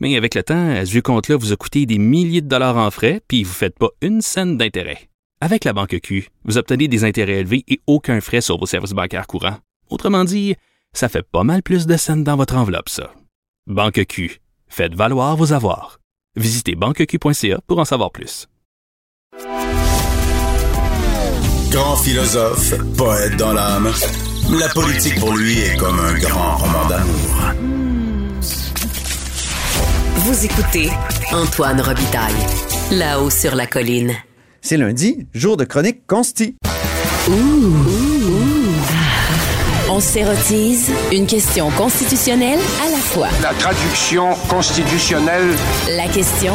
Mais avec le temps, ce vieux compte-là vous a coûté des milliers de dollars en frais, puis vous ne faites pas une scène d'intérêt. Avec la Banque Q, vous obtenez des intérêts élevés et aucun frais sur vos services bancaires courants. Autrement dit, ça fait pas mal plus de scènes dans votre enveloppe, ça. Banque Q. Faites valoir vos avoirs. Visitez banqueq.ca pour en savoir plus. Grand philosophe, poète dans l'âme, la politique pour lui est comme un grand roman d'amour. Vous écoutez Antoine Robitaille, là-haut sur la colline. C'est lundi, jour de chronique consti. On s'érotise une question constitutionnelle à la fois. La traduction constitutionnelle. La question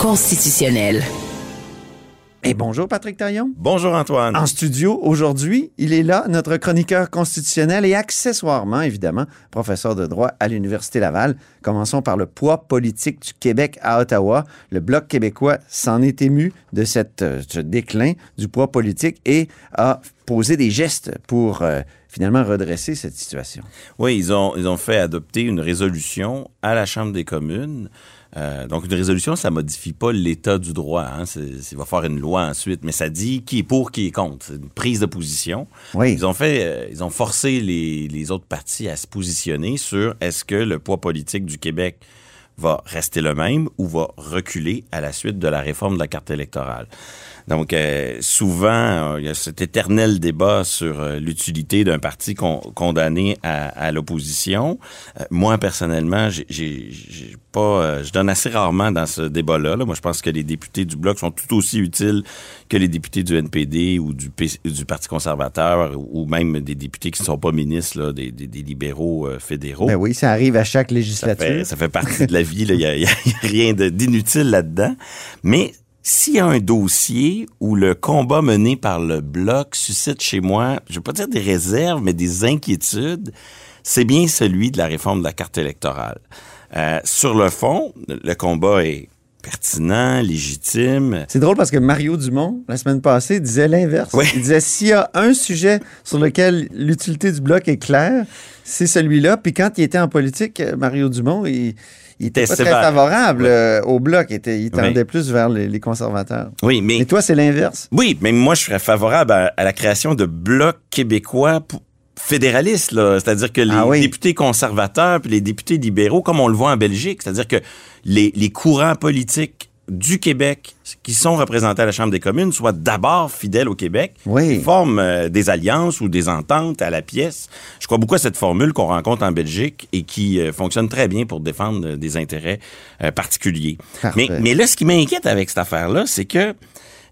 constitutionnelle. Et bonjour Patrick Taillon. Bonjour Antoine. En studio aujourd'hui, il est là, notre chroniqueur constitutionnel et accessoirement, évidemment, professeur de droit à l'Université Laval. Commençons par le poids politique du Québec à Ottawa. Le Bloc québécois s'en est ému de cette, euh, ce déclin du poids politique et a posé des gestes pour euh, finalement redresser cette situation. Oui, ils ont, ils ont fait adopter une résolution à la Chambre des communes. Euh, donc, une résolution, ça modifie pas l'état du droit. Hein. C'est- Il va faire une loi ensuite, mais ça dit qui est pour, qui est contre. C'est une prise de position. Oui. Ils ont fait, euh, ils ont forcé les, les autres partis à se positionner sur est-ce que le poids politique du Québec va rester le même ou va reculer à la suite de la réforme de la carte électorale. Donc, euh, souvent, euh, il y a cet éternel débat sur euh, l'utilité d'un parti con- condamné à, à l'opposition. Euh, moi, personnellement, j'ai- pas, je donne assez rarement dans ce débat-là. là. Moi, je pense que les députés du Bloc sont tout aussi utiles que les députés du NPD ou du, du Parti conservateur ou même des députés qui ne sont pas ministres, là, des, des- des libéraux euh, fédéraux. Ben oui, ça arrive à chaque Ça législature. fait, ça fait partie de la vie. Il n'y a, y a- rien d'inutile là-dedans. Mais s'il y a un dossier où le combat mené par le Bloc suscite chez moi, je ne veux pas dire des réserves, mais des inquiétudes, c'est bien celui de la réforme de la carte électorale. Euh, sur le fond, le combat est pertinent, légitime. C'est drôle parce que Mario Dumont, la semaine passée, disait l'inverse. Oui. Il disait s'il y a un sujet sur lequel l'utilité du bloc est claire, c'est celui-là. Puis quand il était en politique, euh, Mario Dumont, il, il était pas très favorable euh, au bloc. Il, était- il tendait plus vers les, les conservateurs. Oui, mais Et toi, c'est l'inverse? Oui, mais moi, je serais favorable à, à la création de blocs québécois pour- fédéralistes, là. C'est-à-dire que les Ah oui. députés conservateurs puis les députés libéraux, comme on le voit en Belgique, c'est-à-dire que les, les courants politiques du Québec qui sont représentés à la Chambre des communes soient d'abord fidèles au Québec, Oui. Forment euh, des alliances ou des ententes à la pièce. Je crois beaucoup à cette formule qu'on rencontre en Belgique et qui euh, fonctionne très bien pour défendre euh, des intérêts euh, particuliers. Parfait. Mais, mais là, ce qui m'inquiète avec cette affaire-là, c'est que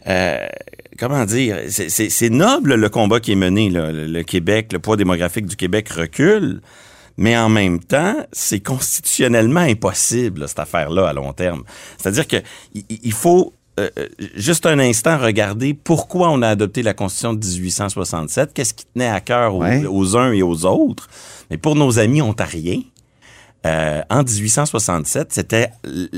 euh, comment dire, c'est- noble le combat qui est mené. là. Le, le Québec, le poids démographique du Québec recule, mais en même temps, c'est constitutionnellement impossible là, cette affaire-là à long terme. C'est-à-dire que il- faut euh, euh, juste un instant regarder pourquoi on a adopté la Constitution de 1867, qu'est-ce qui tenait à cœur aux, Ouais. aux uns et aux autres. Mais pour nos amis ontariens, euh, en 1867, c'était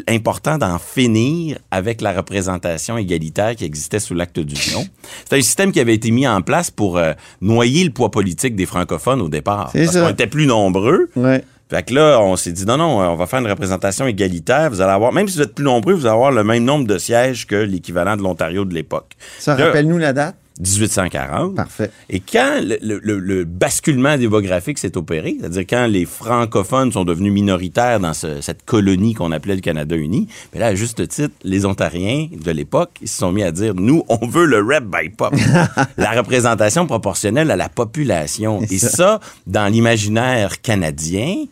important d'en finir avec la représentation égalitaire qui existait sous l'acte d'union. C'était un système qui avait été mis en place pour euh, noyer le poids politique des francophones au départ. C'est Parce ça. qu'on était plus nombreux. Ouais. Fait que là, on s'est dit non, non, on va faire une représentation égalitaire. Vous allez avoir, même si vous êtes plus nombreux, vous allez avoir le même nombre de sièges que l'équivalent de l'Ontario de l'époque. Ça, rappelle-nous la date. 1840. Parfait. Et quand le, le- le- le basculement démographique s'est opéré, c'est-à-dire quand les francophones sont devenus minoritaires dans ce- cette colonie qu'on appelait le Canada uni, mais là, à juste titre, les Ontariens de l'époque, ils se sont mis à dire, nous, on veut le rep by pop, la représentation proportionnelle à la population. Et ça, dans l'imaginaire canadien,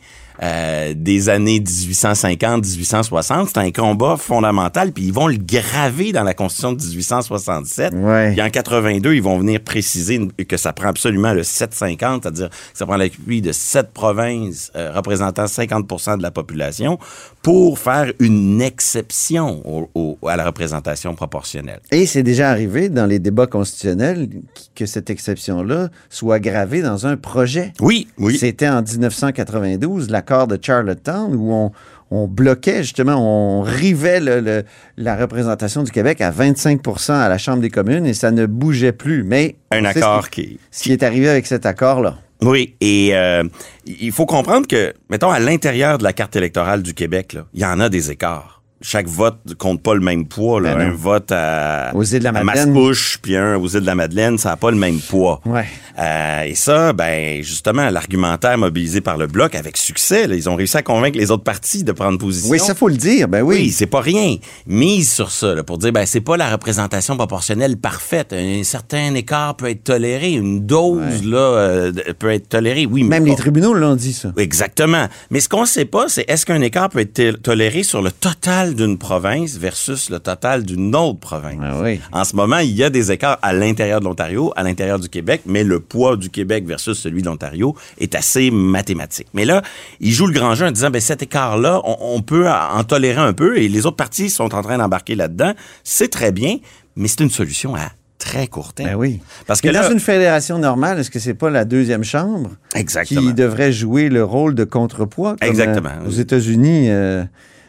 euh, des années 1850-1860. C'est un combat fondamental, puis ils vont le graver dans la Constitution de 1867. Ouais. Puis en 82, ils vont venir préciser que ça prend absolument le 750, c'est-à-dire que ça prend l'appui de sept provinces euh, représentant 50% de la population pour faire une exception au- au- à la représentation proportionnelle. Et c'est déjà arrivé dans les débats constitutionnels que cette exception-là soit gravée dans un projet. Oui, oui. C'était en 1992, l'accord de Charlottetown, où on, on bloquait justement, on rivait le- le- la représentation du Québec à 25% à la Chambre des communes et ça ne bougeait plus. Mais Un accord ce qui, qui... ce qui est arrivé avec cet accord-là. Oui, et euh, il faut comprendre que, mettons, à l'intérieur de la carte électorale du Québec, là, il y en a des écarts. Chaque vote compte pas le même poids. Là. Ben un vote à, Aux îles de la à Madeleine. Mascouche, puis un aux îles de la Madeleine, ça n'a pas le même poids. Ouais. Euh, et ça, ben justement, l'argumentaire mobilisé par le Bloc avec succès, là, ils ont réussi à convaincre les autres partis de prendre position. Oui, ça faut le dire. Ben oui. Oui, c'est pas rien. Mise sur ça, là, pour dire, ben, c'est pas la représentation proportionnelle parfaite. Un certain écart peut être toléré. Une dose, là, euh, peut être tolérée. Oui, mais Même pas- les tribunaux l'ont dit, ça. Exactement. Mais ce qu'on sait pas, c'est est-ce qu'un écart peut être toléré sur le total d'une province versus le total d'une autre province. Ah oui. En ce moment, il y a des écarts à l'intérieur de l'Ontario, à l'intérieur du Québec, mais le poids du Québec versus celui de l'Ontario est assez mathématique. Mais là, il joue le grand jeu en disant, ben, cet écart-là, on, on peut en tolérer un peu et les autres partis sont en train d'embarquer là-dedans. C'est très bien, mais c'est une solution à très court terme. Ben oui. Parce que dans une fédération normale, est-ce que c'est pas la deuxième chambre exactement. qui devrait jouer le rôle de contrepoids? comme, Exactement. euh, aux États-Unis, euh,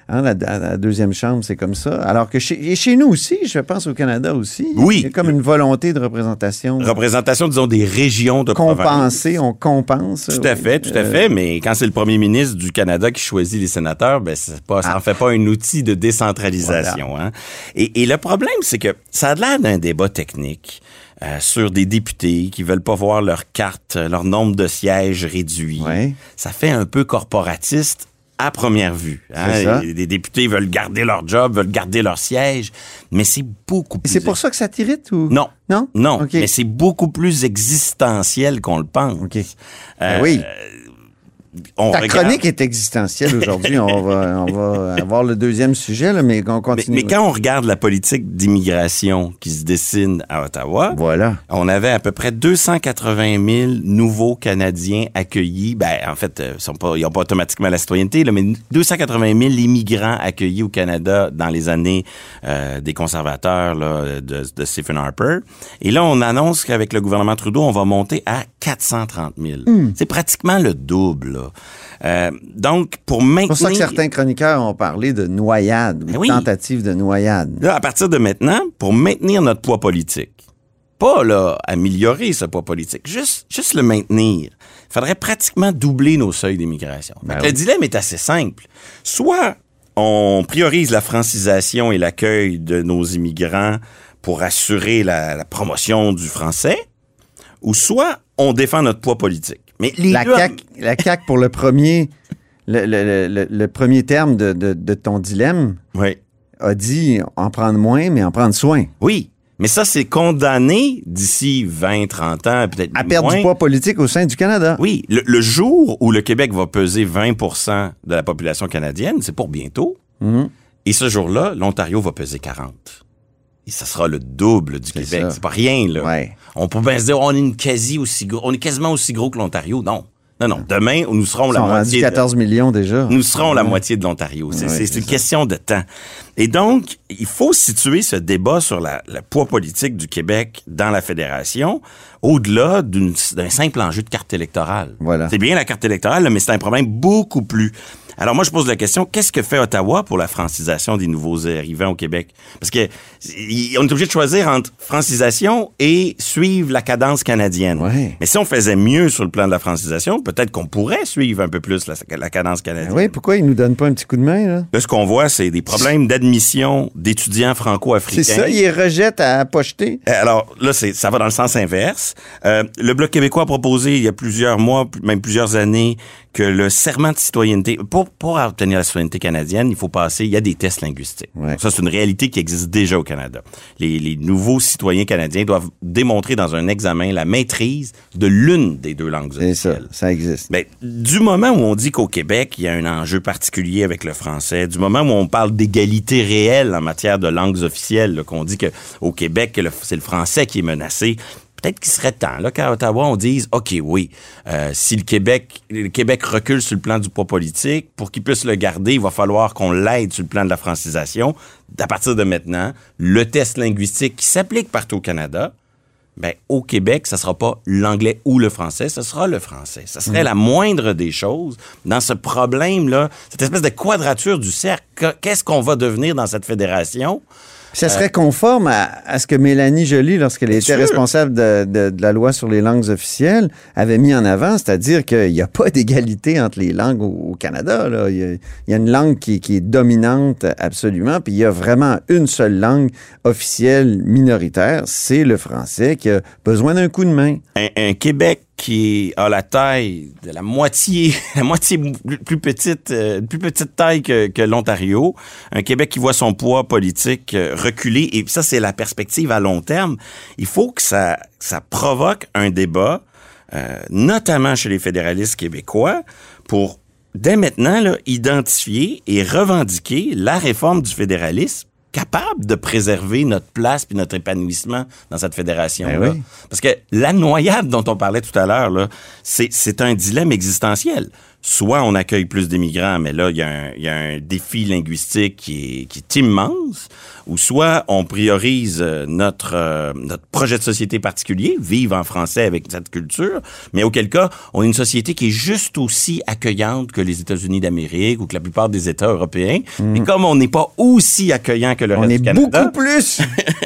hein, la, la deuxième chambre, c'est comme ça. Alors que chez, et chez nous aussi, je pense au Canada aussi, Oui. il y a comme une volonté de représentation Représentation, disons, des régions de province. compensée, on compense. Tout à fait, tout à Euh, fait. Mais quand c'est le premier ministre du Canada qui choisit les sénateurs, ben pas, ça en fait pas un outil de décentralisation. Hein? Et, et le problème, c'est que ça a l'air d'un débat technique. euh, sur des députés qui veulent pas voir leur carte, leur nombre de sièges réduit. Ouais. Ça fait un peu corporatiste à première vue. hein. Les, les députés veulent garder leur job, veulent garder leur siège, mais c'est beaucoup Et plus... c'est pour ça que ça t'irrite ou? Non. Non? Non, mais c'est beaucoup plus existentiel qu'on le pense. OK. Euh, Ben oui. On Ta regarde- chronique est existentielle aujourd'hui. on, va, on va avoir le deuxième sujet, là, mais on continue. mais quand on regarde la politique d'immigration qui se dessine à Ottawa, Voilà. on avait à peu près 280 000 nouveaux Canadiens accueillis. Ben, en fait, euh, ils n'ont pas automatiquement la citoyenneté, là, mais 280 000 immigrants accueillis au Canada dans les années euh, des conservateurs là, de, de Stephen Harper. Et là, on annonce qu'avec le gouvernement Trudeau, on va monter à 430 000. Hmm. C'est pratiquement le double. là. Euh, donc, pour maintenir... C'est pour ça que certains chroniqueurs ont parlé de noyade, ou oui. tentative de noyade. Là, à partir de maintenant, pour maintenir notre poids politique, pas là améliorer ce poids politique, juste juste le maintenir. Il faudrait pratiquement doubler nos seuils d'immigration. Ben oui. Le dilemme est assez simple. Soit on priorise la francisation et l'accueil de nos immigrants pour assurer la, la promotion du français, ou soit on défend notre poids politique. Mais les La deux- CAQ, la CAQ, pour le premier, le, le- le- le premier terme de, de- de ton dilemme, Oui. a dit en prendre moins, mais en prendre soin. Oui. Mais ça, c'est condamné d'ici 20, 30 ans, peut-être À perdre moins. du poids politique au sein du Canada. Oui, le, le jour où le Québec va peser 20% de la population canadienne, c'est pour bientôt. Mhm. Et ce jour-là, l'Ontario va peser 40. Et ça sera le double du Québec. C'est pas rien, là. Ouais. On peut bien se dire, on est une quasi aussi gros, on est quasiment aussi gros que l'Ontario. Non. Non, non. Demain, nous serons Ils la sont moitié. de- 14 millions déjà. nous serons la moitié de l'Ontario. C'est Ouais, une ça. question de temps. Et donc, il faut situer ce débat sur la, le poids politique du Québec dans la fédération au-delà d'un simple enjeu de carte électorale. Voilà. C'est bien la carte électorale, mais c'est un problème beaucoup plus. Alors moi, je pose la question, qu'est-ce que fait Ottawa pour la francisation des nouveaux arrivants au Québec? Parce que on est obligé de choisir entre francisation et suivre la cadence canadienne. Ouais. Mais si on faisait mieux sur le plan de la francisation, peut-être qu'on pourrait suivre un peu plus la, la cadence canadienne. Ben oui, pourquoi ils nous donnent pas un petit coup de main, là? Là, ce qu'on voit, c'est des problèmes d'admission d'étudiants franco-africains. C'est ça, ils rejettent à pocheter. Euh, Alors là, c'est, ça va dans le sens inverse. Euh, le Bloc québécois a proposé il y a plusieurs mois, même plusieurs années, que le serment de citoyenneté, pour, pour obtenir la citoyenneté canadienne, il faut passer, il y a des tests linguistiques. Ouais. Ça, c'est une réalité qui existe déjà au Canada. Les, les nouveaux citoyens canadiens doivent démontrer dans un examen la maîtrise de l'une des deux langues C'est ça, officielles. ça existe. Ben, du moment où on dit qu'au Québec, il y a un enjeu particulier avec le français, du moment où on parle d'égalité réelle en matière de langues officielles, qu'on dit qu'au Québec, c'est le français qui est menacé, peut-être qu'il serait temps là, qu'à Ottawa, on dise, OK, oui, euh, si le Québec, le Québec recule sur le plan du poids politique, pour qu'il puisse le garder, il va falloir qu'on l'aide sur le plan de la francisation. À partir de maintenant, le test linguistique qui s'applique partout au Canada, ben, au Québec, ça sera pas l'anglais ou le français, ce sera le français. Ça serait la moindre des choses dans ce problème-là, cette espèce de quadrature du cercle. Que- Qu'est-ce qu'on va devenir dans cette fédération? Ça serait conforme à, à ce que Mélanie Joly, lorsqu'elle était sûr. responsable de, de- de la loi sur les langues officielles, avait mis en avant, c'est-à-dire qu'il n'y a pas d'égalité entre les langues au, au Canada. là. Il, y a, il y a une langue qui, qui est dominante absolument, puis il y a vraiment une seule langue officielle minoritaire, c'est le français, qui a besoin d'un coup de main. Un, un Québec qui a la taille de la moitié, la moitié plus petite, euh, plus petite taille que, l'Ontario, un Québec qui voit son poids politique euh, reculer, et ça c'est la perspective à long terme. Il faut que ça, ça provoque un débat, euh, notamment chez les fédéralistes québécois, pour dès maintenant identifier et revendiquer la réforme du fédéralisme capable de préserver notre place puis notre épanouissement dans cette fédération-là. Ben oui. Parce que la noyade dont on parlait tout à l'heure, là, c'est, c'est un dilemme existentiel. Soit on accueille plus d'immigrants, mais là, il y, a un- il y a un défi linguistique qui est, qui est immense, ou soit on priorise euh, notre, euh, notre projet de société particulier, vivre en français avec cette culture, mais auquel cas, on est une société qui est juste aussi accueillante que les États-Unis d'Amérique ou que la plupart des États européens. Et comme on n'est pas aussi accueillant que le On reste est du Canada, beaucoup plus.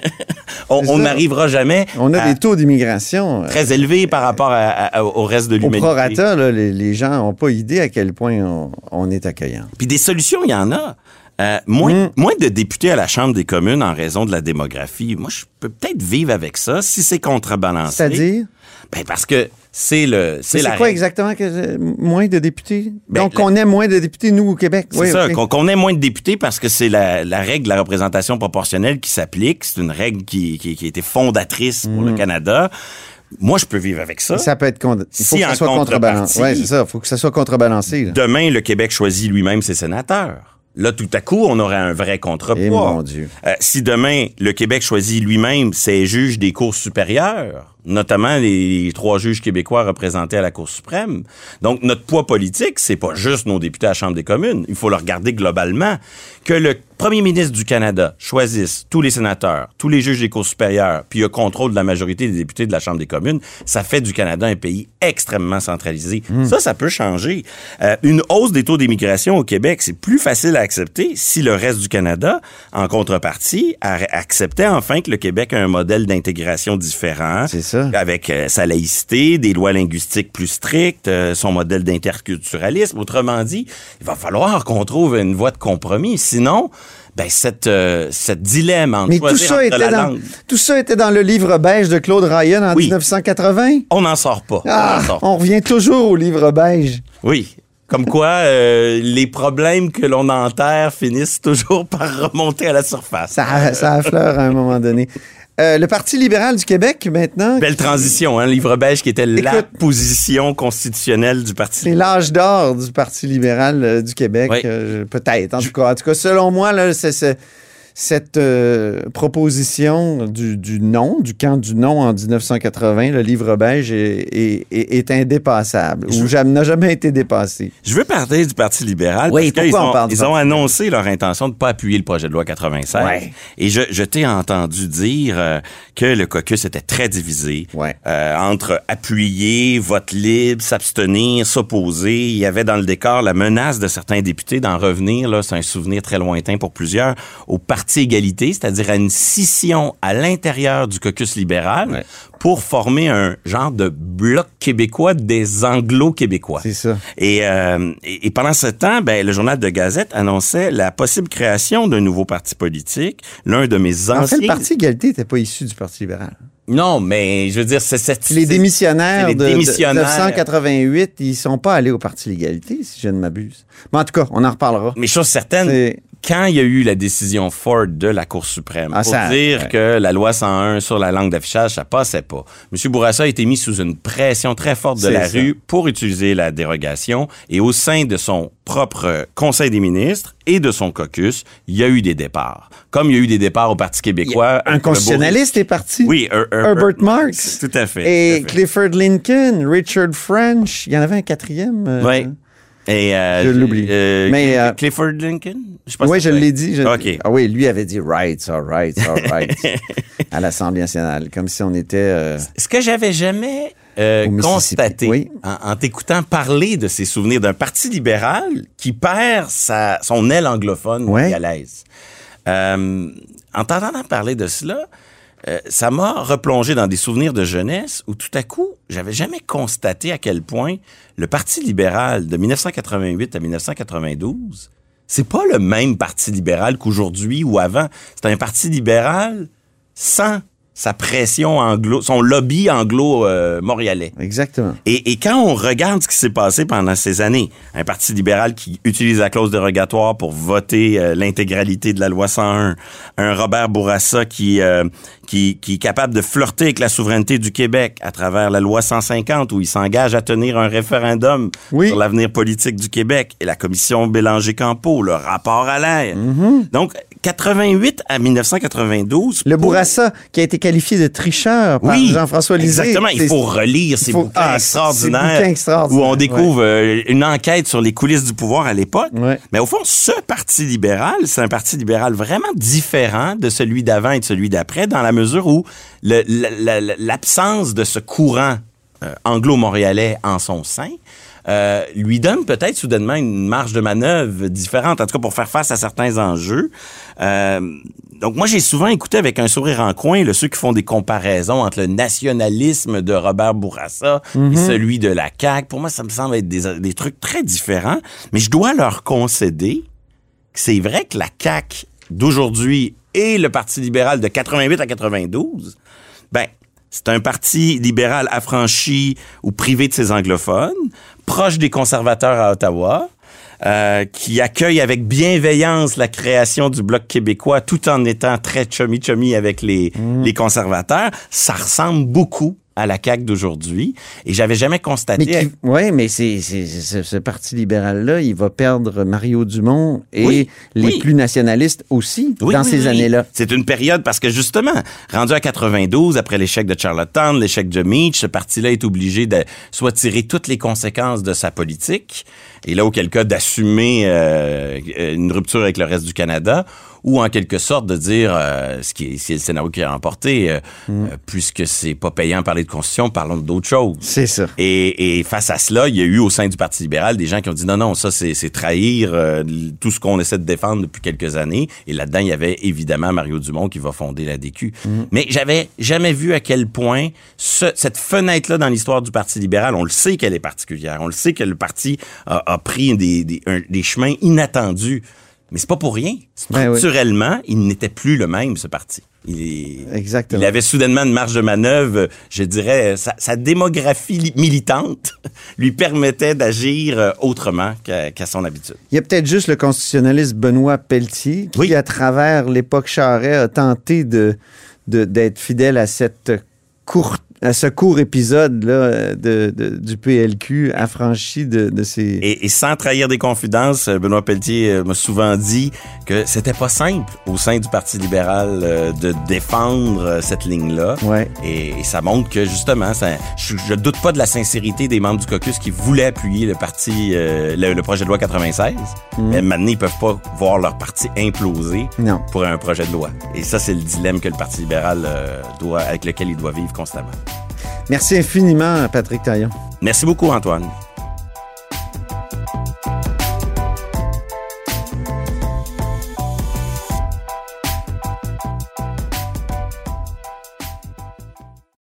on n'arrivera jamais On a à- des taux d'immigration. euh, très élevé par rapport à- à- au reste de Au l'humanité. prorata, là, les, les gens n'ont pas idée à quel point on, on est accueillant. Puis des solutions, il y en a. Euh, moins, Mm. moins de députés à la Chambre des communes en raison de la démographie. Moi, je peux peut-être vivre avec ça si c'est contrebalancé. C'est-à-dire? Ben parce que c'est le c'est quoi règle. exactement que euh, moins de députés? Ben, Donc, la- on ait moins de députés, nous, au Québec. C'est Oui, ça, qu'on ait moins de députés parce que c'est la, la règle de la représentation proportionnelle qui s'applique. C'est une règle qui, qui, qui a été fondatrice pour le Canada. Moi, je peux vivre avec ça. Ça peut être con- Il faut Si que ça soit contrebalancé. Oui, c'est ça. Il faut que ça soit contrebalancé. là. Demain, le Québec choisit lui-même ses sénateurs. Là, tout à coup, on aurait un vrai contrepoids. Eh, mon Dieu. Euh, si demain, le Québec choisit lui-même ses juges des cours supérieures, notamment les trois juges québécois représentés à la Cour suprême. Donc, notre poids politique, c'est pas juste nos députés à la Chambre des communes. Il faut le regarder globalement. Que le premier ministre du Canada choisisse tous les sénateurs, tous les juges des cours supérieures, puis le contrôle de la majorité des députés de la Chambre des communes, ça fait du Canada un pays extrêmement centralisé. Ça, ça peut changer. Euh, une hausse des taux d'immigration au Québec, c'est plus facile à accepter si le reste du Canada, en contrepartie, acceptait enfin que le Québec a un modèle d'intégration différent. C'est ça. Avec euh, sa laïcité, des lois linguistiques plus strictes, euh, son modèle d'interculturalisme. Autrement dit, il va falloir qu'on trouve une voie de compromis. Sinon, ben, cette, euh, cette dilemme entre Mais tout ça, était la dans, langue, tout ça était dans le livre beige de Claude Ryan en Oui. 1980. on n'en sort pas. Ah, on sort pas. on revient toujours au livre beige. Oui. Comme quoi, euh, les problèmes que l'on enterre finissent toujours par remonter à la surface. Ça, ça affleure à un moment donné. Euh, le Parti libéral du Québec, maintenant, Belle transition, hein, le livre beige qui était la position constitutionnelle du Parti c'est l'âge d'or du Parti libéral euh, du Québec. Oui. euh, Peut-être, en tout cas. En tout cas, selon moi, là, c'est- c'est- cette euh, proposition du, du non, du camp du non en 1980, le livre beige, est, est- est- est indépassable, ou n'a jamais été dépassé. Je veux parler du Parti libéral Oui, parce qu'ils on ont, ils ont annoncé leur intention de ne pas appuyer le projet de loi 96. Ouais. Et je, je t'ai entendu dire euh, que le caucus était très divisé Ouais. euh, entre appuyer, vote libre, s'abstenir, s'opposer. Il y avait dans le décor la menace de certains députés d'en revenir, là, c'est un souvenir très lointain pour plusieurs, au Parti égalité, c'est-à-dire à une scission à l'intérieur du caucus libéral Ouais. pour former un genre de bloc québécois des anglo-québécois. C'est ça. Et, euh, et, et pendant ce temps, ben, le journal de Gazette annonçait la possible création d'un nouveau parti politique. L'un de mes En fait, anciens... le Parti égalité n'était pas issu du Parti libéral. Non, mais je veux dire, c'est cette... Les démissionnaires de, de démissionnaires. 1988, ils sont pas allés au Parti l'égalité, si je ne m'abuse. Mais en tout cas, on en reparlera. Mais chose certaine, quand il y a eu la décision Ford de la Cour suprême Ah, pour ça- dire ouais. que la loi 101 sur la langue d'affichage, ça passait pas. M. Bourassa a été mis sous une pression très forte de la ça. rue pour utiliser la dérogation et au sein de son propre Conseil des ministres et de son caucus, il y a eu des départs. Comme il y a eu des départs au Parti québécois. Un constitutionnaliste est parti. Oui, Her- Herbert Marks. Tout à fait. Et tout à fait. Clifford Lincoln, Richard French. Il y en avait un quatrième. euh, Oui. Et euh, Je l'oublie. euh, Mais, Clifford Lincoln? Je Oui, je l'ai dit. je- OK. Ah oui, lui avait dit rights, all rights, all rights à l'Assemblée nationale, comme si on était. Ce que j'avais jamais constaté oui. en, en t'écoutant parler de ses souvenirs d'un parti libéral qui perd sa, son aile anglophone Ouais. montréalaise. Euh, en t'entendant parler de cela, euh, ça m'a replongé dans des souvenirs de jeunesse où tout à coup, j'avais jamais constaté à quel point le Parti libéral de 1988 à 1992, c'est pas le même Parti libéral qu'aujourd'hui ou avant. C'est un Parti libéral sans sa pression anglo, son lobby anglo-montréalais. Exactement. Et, et quand on regarde ce qui s'est passé pendant ces années, un parti libéral qui utilise la clause dérogatoire pour voter euh, l'intégralité de la loi 101, un Robert Bourassa qui, euh, qui, qui est capable de flirter avec la souveraineté du Québec à travers la loi 150 où il s'engage à tenir un référendum Oui. sur l'avenir politique du Québec et la commission Bélanger-Campo, le rapport à l'air. Donc, 88 à 1992. Mm-hmm. Le pour- Bourassa, qui a été qualifié de tricheur par oui, Jean-François Lisée. Exactement, il faut relire ces faut- bouquins ah, extraordinaires, bouquins extraordinaires, où on découvre euh, une enquête sur les coulisses du pouvoir à l'époque. Ouais. Mais au fond, ce parti libéral, c'est un parti libéral vraiment différent de celui d'avant et de celui d'après, dans la mesure où la- l'absence de ce courant euh, anglo-montréalais en son sein euh, lui donne peut-être soudainement une marge de manœuvre différente, en tout cas pour faire face à certains enjeux. Euh, donc moi, j'ai souvent écouté avec un sourire en coin là, ceux qui font des comparaisons entre le nationalisme de Robert Bourassa et celui de la CAQ. Pour moi, ça me semble être des, des trucs très différents, mais je dois leur concéder que c'est vrai que la CAQ d'aujourd'hui et le Parti libéral de 88 à 92, ben, c'est un parti libéral affranchi ou privé de ses anglophones, proche des conservateurs à Ottawa, euh, qui accueille avec bienveillance la création du Bloc québécois tout en étant très chummy-chummy avec les, les conservateurs. Ça ressemble beaucoup à la CAQ d'aujourd'hui. Et j'avais jamais constaté... Ouais, mais c'est, ce parti libéral-là, il va perdre Mario Dumont et Oui, les oui. plus nationalistes aussi Oui, dans oui, ces oui. années-là. C'est une période parce que justement, rendu à 92, après l'échec de Charlottetown, l'échec de Meach, ce parti-là est obligé de soit tirer toutes les conséquences de sa politique, et là, auquel cas, d'assumer euh, une rupture avec le reste du Canada, ou en quelque sorte de dire, euh, ce qui est, c'est le scénario qui a remporté, euh, Mm. euh, puisque c'est pas payant de parler de constitution, parlons d'autres choses. C'est ça. Et, et face à cela, il y a eu au sein du Parti libéral des gens qui ont dit non, non, ça c'est c'est trahir euh, tout ce qu'on essaie de défendre depuis quelques années. Et là-dedans, il y avait évidemment Mario Dumont qui va fonder la DQ. Mais j'avais jamais vu à quel point ce- cette fenêtre-là dans l'histoire du Parti libéral, on le sait qu'elle est particulière. On le sait que le parti a, a pris des, des, un- des chemins inattendus. Mais c'est pas pour rien. Ben oui. Structurellement, il n'était plus le même, ce parti. Il, est- Exactement. il avait soudainement une marge de manœuvre, je dirais, sa, sa démographie li- militante lui permettait d'agir euh, autrement qu'à son habitude. Il y a peut-être juste le constitutionnaliste Benoît Pelletier qui, Oui. à travers l'époque Charret, a tenté de- d'être fidèle à cette courte à ce court épisode là, de, de- du PLQ affranchi de, de ses... Et, et sans trahir des confidences, Benoît Pelletier euh, m'a souvent dit que c'était pas simple au sein du Parti libéral euh, de défendre euh, cette ligne-là. Ouais. Et, et ça montre que justement, ça, je, je doute pas de la sincérité des membres du caucus qui voulaient appuyer le parti, euh, le, le projet de loi 96. Mais maintenant, ils peuvent pas voir leur parti imploser Non. pour un projet de loi. Et ça, c'est le dilemme que le Parti libéral euh, doit, avec lequel il doit vivre constamment. Merci infiniment, Patrick Taillon. Merci beaucoup, Antoine.